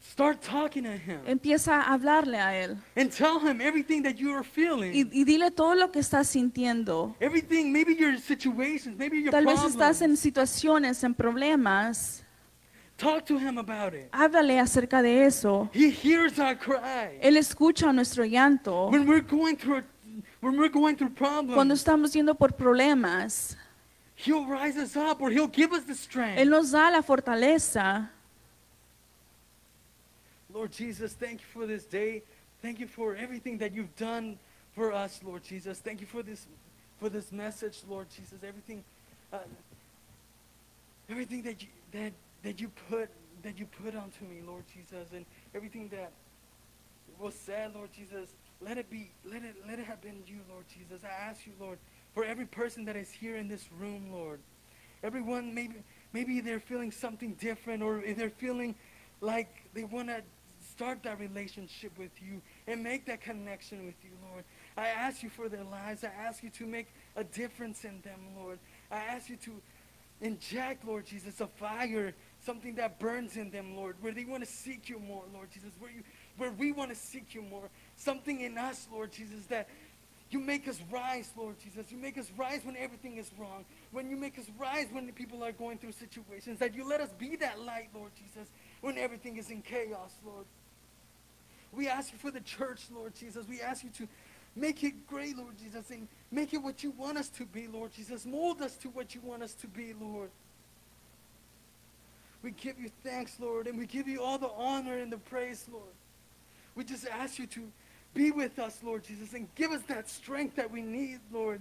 Start talking to Him. Empieza a hablarle a Él. And tell Him everything that you are feeling. Y, y dile todo lo que estás sintiendo. Everything, maybe your situations, maybe your Tal vez problems. estás en situaciones, en problemas. Talk to him about it. Háblale acerca de eso. He hears our cry. Él escucha nuestro llanto. When we're going through when we're going through Cuando problems, estamos yendo por problemas, he'll rise us up or he'll give us the strength. Él nos da la fortaleza. Lord Jesus, thank you for this day. Thank you for everything that you've done for us, Lord Jesus. Thank you for this for this message, Lord Jesus. Everything uh, everything that you that that you put that you put onto me, Lord Jesus, and everything that was said, Lord Jesus, let it be let it let it have been you, Lord Jesus. I ask you, Lord, for every person that is here in this room, Lord. Everyone maybe maybe they're feeling something different or they're feeling like they want to start that relationship with you and make that connection with you, Lord. I ask you for their lives. I ask you to make a difference in them, Lord. I ask you to inject, Lord Jesus, a fire, something that burns in them, Lord, where they want to seek you more, Lord Jesus, where you where we want to seek you more. Something in us, Lord Jesus, that you make us rise, Lord Jesus. You make us rise when everything is wrong. When you make us rise when people are going through situations. That you let us be that light, Lord Jesus, when everything is in chaos, Lord. We ask you for the church, Lord Jesus. We ask you to make it great, Lord Jesus, and make it what you want us to be, Lord Jesus. Mold us to what you want us to be, Lord. We give you thanks, Lord, and we give you all the honor and the praise, Lord. We just ask you to be with us, Lord Jesus, and give us that strength that we need, Lord.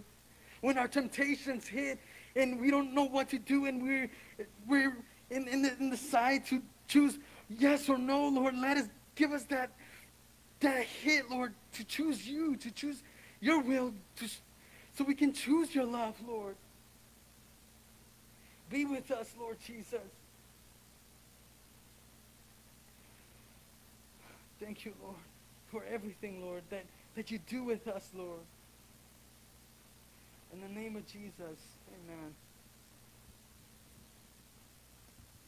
When our temptations hit and we don't know what to do and we're, we're in, in, the, in the side to choose yes or no, Lord, let us give us that, that hit, Lord, to choose you, to choose your will, to, so we can choose your love, Lord. Be with us, Lord Jesus. Thank you, Lord, for everything, Lord, that, that you do with us, Lord. In the name of Jesus, amen.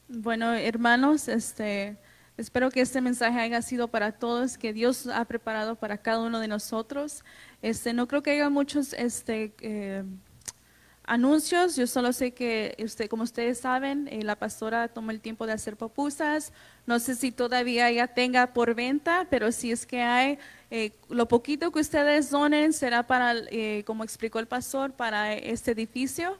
Bueno, hermanos, este, espero que este mensaje haya sido para todos, que Dios ha preparado para cada uno de nosotros. Este, no creo que haya muchos este, eh, anuncios. Yo solo sé que, usted, como ustedes saben, eh, la pastora tomó el tiempo de hacer pupusas. No sé si todavía ya tenga por venta, pero si es que hay, eh, lo poquito que ustedes donen será para, eh, como explicó el pastor, para este edificio.